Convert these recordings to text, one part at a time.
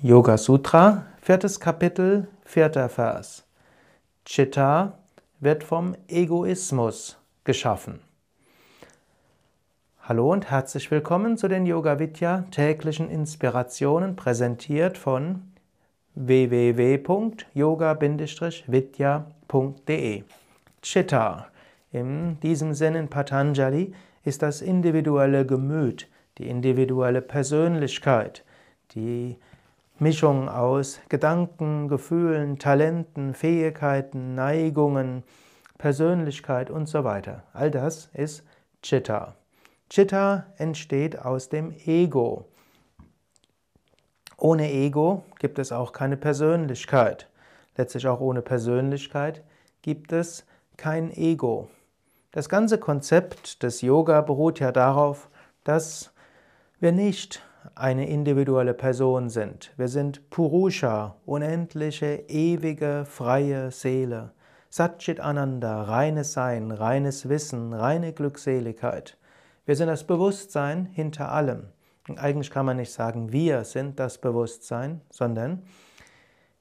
Yoga Sutra, viertes Kapitel, vierter Vers. Chitta wird vom Egoismus geschaffen. Hallo und herzlich willkommen zu den Yoga Vidya täglichen Inspirationen, präsentiert von www.yoga-vidya.de. Chitta. In diesem Sinne in Patanjali ist das individuelle Gemüt, die individuelle Persönlichkeit, die Mischung aus Gedanken, Gefühlen, Talenten, Fähigkeiten, Neigungen, Persönlichkeit und so weiter. All das ist Chitta. Chitta entsteht aus dem Ego. Ohne Ego gibt es auch keine Persönlichkeit. Letztlich auch ohne Persönlichkeit gibt es kein Ego. Das ganze Konzept des Yoga beruht ja darauf, dass wir nicht eine individuelle Person sind. Wir sind Purusha, unendliche, ewige, freie Seele. Satchit Ananda, reines Sein, reines Wissen, reine Glückseligkeit. Wir sind das Bewusstsein hinter allem. Und eigentlich kann man nicht sagen, wir sind das Bewusstsein, sondern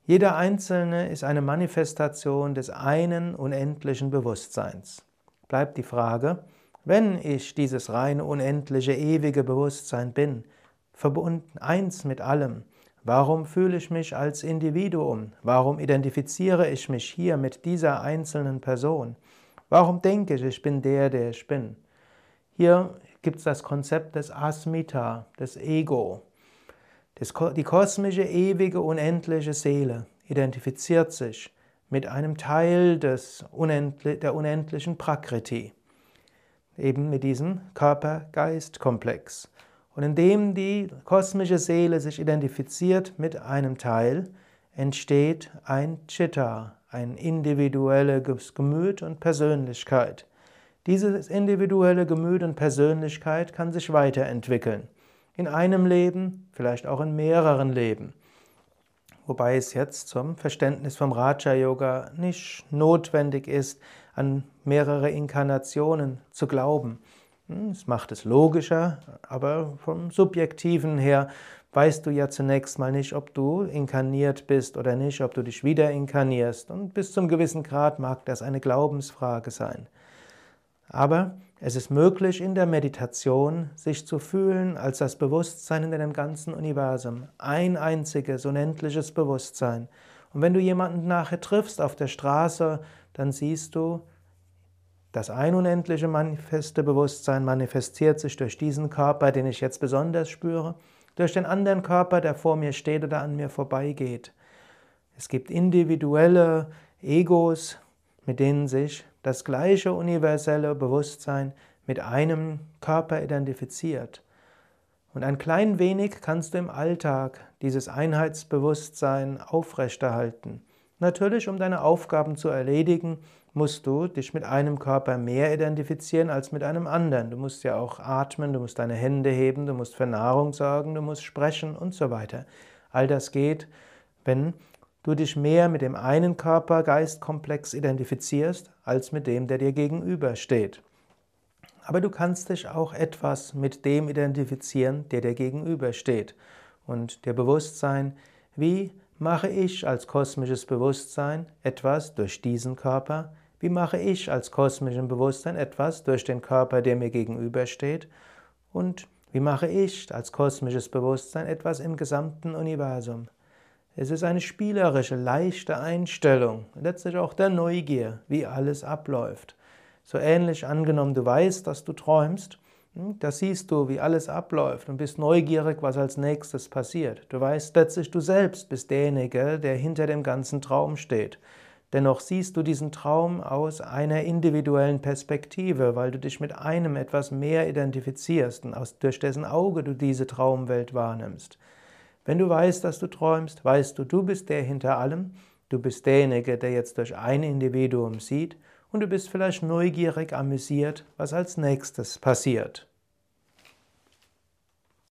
jeder Einzelne ist eine Manifestation des einen unendlichen Bewusstseins. Bleibt die Frage, wenn ich dieses reine, unendliche, ewige Bewusstsein bin, verbunden, eins mit allem. Warum fühle ich mich als Individuum? Warum identifiziere ich mich hier mit dieser einzelnen Person? Warum denke ich, ich bin der, der ich bin? Hier gibt es das Konzept des Asmita, des Ego. die kosmische, ewige, unendliche Seele identifiziert sich mit einem Teil des Unendli der unendlichen Prakriti, eben mit diesem Körper-Geist-Komplex. Und indem die kosmische Seele sich identifiziert mit einem Teil, entsteht ein Chitta, ein individuelles Gemüt und Persönlichkeit. Dieses individuelle Gemüt und Persönlichkeit kann sich weiterentwickeln. In einem Leben, vielleicht auch in mehreren Leben. Wobei es jetzt zum Verständnis vom Raja Yoga nicht notwendig ist, an mehrere Inkarnationen zu glauben. Hm, es macht es logischer, aber vom Subjektiven her weißt du ja zunächst mal nicht, ob du inkarniert bist oder nicht, ob du dich wieder inkarnierst. Und bis zum gewissen Grad mag das eine Glaubensfrage sein. Aber es ist möglich, in der Meditation sich zu fühlen als das Bewusstsein in dem ganzen Universum. Ein einziges, unendliches Bewusstsein. Und wenn du jemanden nachher triffst auf der Straße, dann siehst du, das ein unendliche manifeste Bewusstsein manifestiert sich durch diesen Körper, den ich jetzt besonders spüre, durch den anderen Körper, der vor mir steht oder an mir vorbeigeht. Es gibt individuelle Egos, mit denen sich das gleiche universelle Bewusstsein mit einem Körper identifiziert. Und ein klein wenig kannst du im Alltag dieses Einheitsbewusstsein aufrechterhalten. Natürlich, um deine Aufgaben zu erledigen, musst du dich mit einem Körper mehr identifizieren als mit einem anderen. Du musst ja auch atmen, du musst deine Hände heben, du musst für Nahrung sorgen, du musst sprechen und so weiter. All das geht, wenn du dich mehr mit dem einen Körper-Geist-Komplex identifizierst, als mit dem, der dir gegenübersteht. Aber du kannst dich auch etwas mit dem identifizieren, der dir gegenübersteht. Und dir bewusst sein, wie mache ich als kosmisches Bewusstsein etwas durch diesen Körper, wie mache ich als kosmischem Bewusstsein etwas durch den Körper, der mir gegenübersteht? Und wie mache ich als kosmisches Bewusstsein etwas im gesamten Universum? Es ist eine spielerische, leichte Einstellung, letztlich auch der Neugier, wie alles abläuft. So ähnlich angenommen, du weißt, dass du träumst, hm, da siehst du, wie alles abläuft und bist neugierig, was als nächstes passiert. Du weißt letztlich, du selbst bist derjenige, der hinter dem ganzen Traum steht. Dennoch siehst du diesen Traum aus einer individuellen Perspektive, weil du dich mit einem etwas mehr identifizierst und aus, durch dessen Auge du diese Traumwelt wahrnimmst. Wenn du weißt, dass du träumst, weißt du, du bist der hinter allem, du bist derjenige, der jetzt durch ein Individuum sieht und du bist vielleicht neugierig amüsiert, was als nächstes passiert.